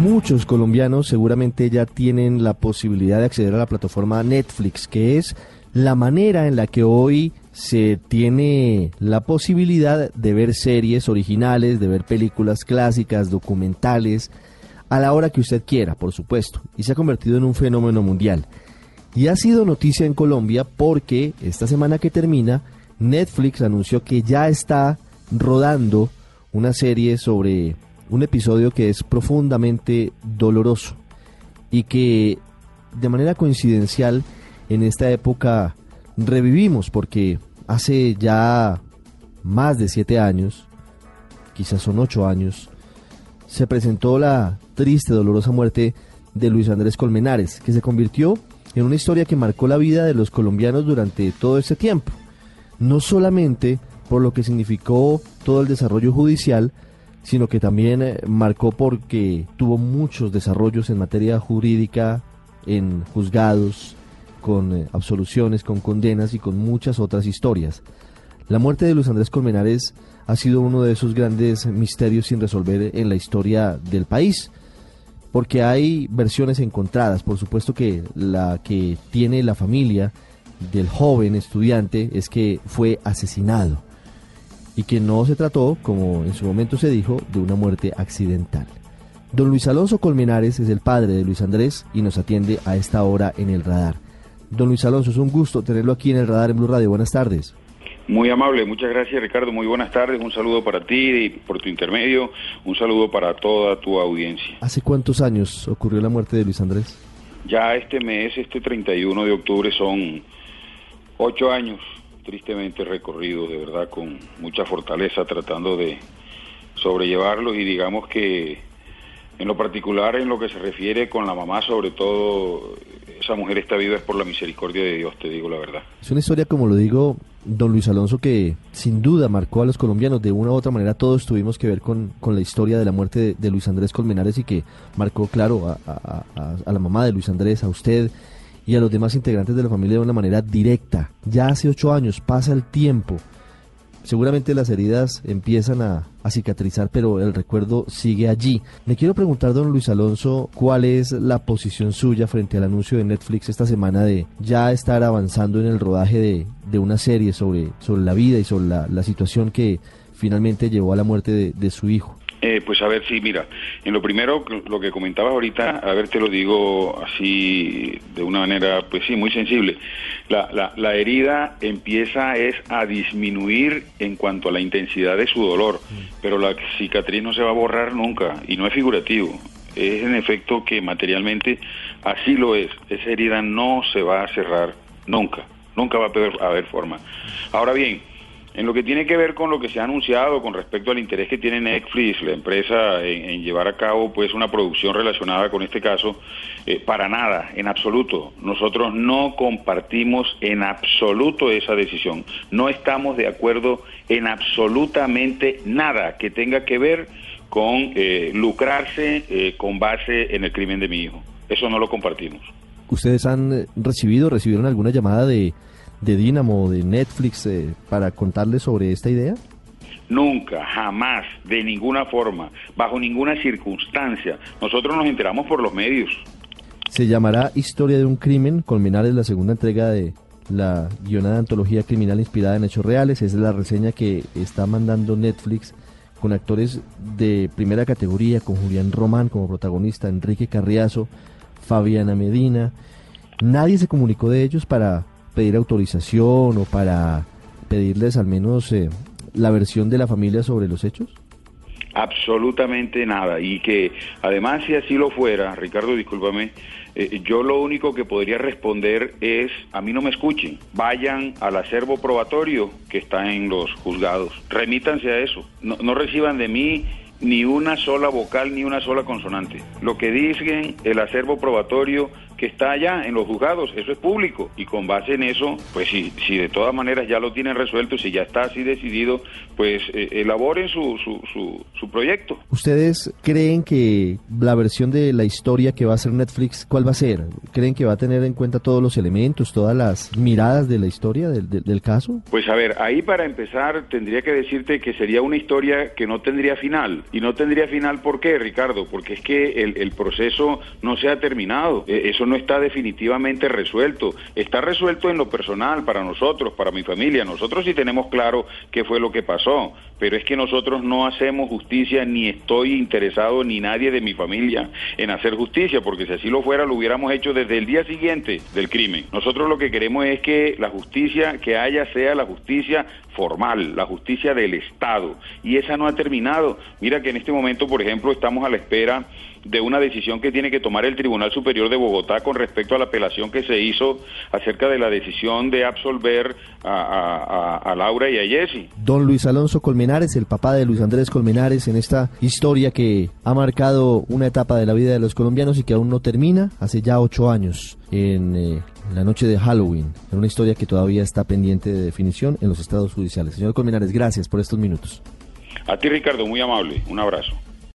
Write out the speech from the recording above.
Muchos colombianos seguramente ya tienen la posibilidad de acceder a la plataforma Netflix, que es la manera en la que hoy se tiene la posibilidad de ver series originales, de ver películas clásicas, documentales, a la hora que usted quiera, por supuesto, y se ha convertido en un fenómeno mundial. Y ha sido noticia en Colombia porque esta semana que termina, Netflix anunció que ya está rodando una serie sobre un episodio que es profundamente doloroso y que de manera coincidencial en esta época revivimos porque hace ya más de siete años, quizás son ocho años, se presentó la triste, dolorosa muerte de Luis Andrés Colmenares, que se convirtió en una historia que marcó la vida de los colombianos durante todo ese tiempo. No solamente por lo que significó todo el desarrollo judicial, sino que también eh, marcó porque tuvo muchos desarrollos en materia jurídica, en juzgados, con eh, absoluciones, con condenas y con muchas otras historias. La muerte de Luis Andrés Colmenares ha sido uno de esos grandes misterios sin resolver en la historia del país, porque hay versiones encontradas. Por supuesto que la que tiene la familia del joven estudiante es que fue asesinado y que no se trató, como en su momento se dijo, de una muerte accidental. Don Luis Alonso Colmenares es el padre de Luis Andrés y nos atiende a esta hora en el radar. Don Luis Alonso, es un gusto tenerlo aquí en el radar en Blue Radio. Buenas tardes. Muy amable, muchas gracias Ricardo, muy buenas tardes, un saludo para ti y por tu intermedio, un saludo para toda tu audiencia. ¿Hace cuántos años ocurrió la muerte de Luis Andrés? Ya este mes, este 31 de octubre, son ocho años tristemente recorridos, de verdad, con mucha fortaleza, tratando de sobrellevarlos y digamos que en lo particular, en lo que se refiere con la mamá, sobre todo, esa mujer está viva es por la misericordia de Dios, te digo la verdad. Es una historia, como lo digo, don Luis Alonso, que sin duda marcó a los colombianos. De una u otra manera, todos tuvimos que ver con, con la historia de la muerte de, Luis Andrés Colmenares y que marcó, claro, a, a la mamá de Luis Andrés, a usted y a los demás integrantes de la familia de una manera directa. Ya hace ocho años, pasa el tiempo seguramente las heridas empiezan a, cicatrizar, pero el recuerdo sigue allí. Me quiero preguntar, don Luis Alonso, cuál es la posición suya frente al anuncio de Netflix esta semana de ya estar avanzando en el rodaje de, una serie sobre, sobre la vida y sobre la, situación que finalmente llevó a la muerte de su hijo. Eh, pues a ver, sí, mira, en lo primero, lo que comentabas ahorita, a ver, te lo digo así de una manera, pues sí, muy sensible. La, la, la herida empieza es a disminuir en cuanto a la intensidad de su dolor, pero la cicatriz no se va a borrar nunca y no es figurativo. Es en efecto que materialmente así lo es. Esa herida no se va a cerrar nunca, nunca va a poder haber forma. Ahora bien, en lo que tiene que ver con lo que se ha anunciado con respecto al interés que tiene Netflix, la empresa, en, llevar a cabo pues una producción relacionada con este caso, eh, para nada, en absoluto. Nosotros no compartimos en absoluto esa decisión. No estamos de acuerdo en absolutamente nada que tenga que ver con eh, lucrarse eh, con base en el crimen de mi hijo. Eso no lo compartimos. ¿Ustedes han recibido, recibieron alguna llamada de de Dynamo, de Netflix, eh, para contarles sobre esta idea? Nunca, jamás, de ninguna forma, bajo ninguna circunstancia. Nosotros nos enteramos por los medios. Se llamará Historia de un crimen, es la segunda entrega de la guionada antología criminal inspirada en hechos reales. Es la reseña que está mandando Netflix con actores de primera categoría, con Julián Román como protagonista, Enrique Carriazo, Fabiana Medina. Nadie se comunicó de ellos para pedir autorización o para pedirles al menos eh, la versión de la familia sobre los hechos? Absolutamente nada. Y que además si así lo fuera, Ricardo, discúlpame, eh, yo lo único que podría responder es, a mí no me escuchen, vayan al acervo probatorio que está en los juzgados, remítanse a eso, no, no reciban de mí ni una sola vocal ni una sola consonante. Lo que dicen el acervo probatorio que está allá en los juzgados, eso es público y con base en eso, pues si, si de todas maneras ya lo tienen resuelto, si ya está así decidido, pues eh, elaboren su, su, su, proyecto. ¿Ustedes creen que la versión de la historia que va a hacer Netflix, cuál va a ser? ¿Creen que va a tener en cuenta todos los elementos, todas las miradas de la historia del, del caso? Pues a ver, ahí para empezar tendría que decirte que sería una historia que no tendría final. Y no tendría final, ¿por qué, Ricardo? Porque es que el, el proceso no se ha terminado. E, eso no está definitivamente resuelto. Está resuelto en lo personal, para nosotros, para mi familia. Nosotros sí tenemos claro qué fue lo que pasó. Pero es que nosotros no hacemos justicia, ni estoy interesado, ni nadie de mi familia, en hacer justicia, porque si así lo fuera, lo hubiéramos hecho desde el día siguiente del crimen. Nosotros lo que queremos es que la justicia que haya sea la justicia formal, la justicia del Estado. Y esa no ha terminado. Mira que en este momento, por ejemplo, estamos a la espera de una decisión que tiene que tomar el Tribunal Superior de Bogotá con respecto a la apelación que se hizo acerca de la decisión de absolver a, Laura y a Jesse. Don Luis Alonso El papá de Luis Andrés Colmenares, en esta historia que ha marcado una etapa de la vida de los colombianos y que aún no termina, hace ya ocho años, en eh, la noche de Halloween, en una historia que todavía está pendiente de definición en los estados judiciales. Señor Colmenares, gracias por estos minutos. A ti, Ricardo, muy amable. Un abrazo.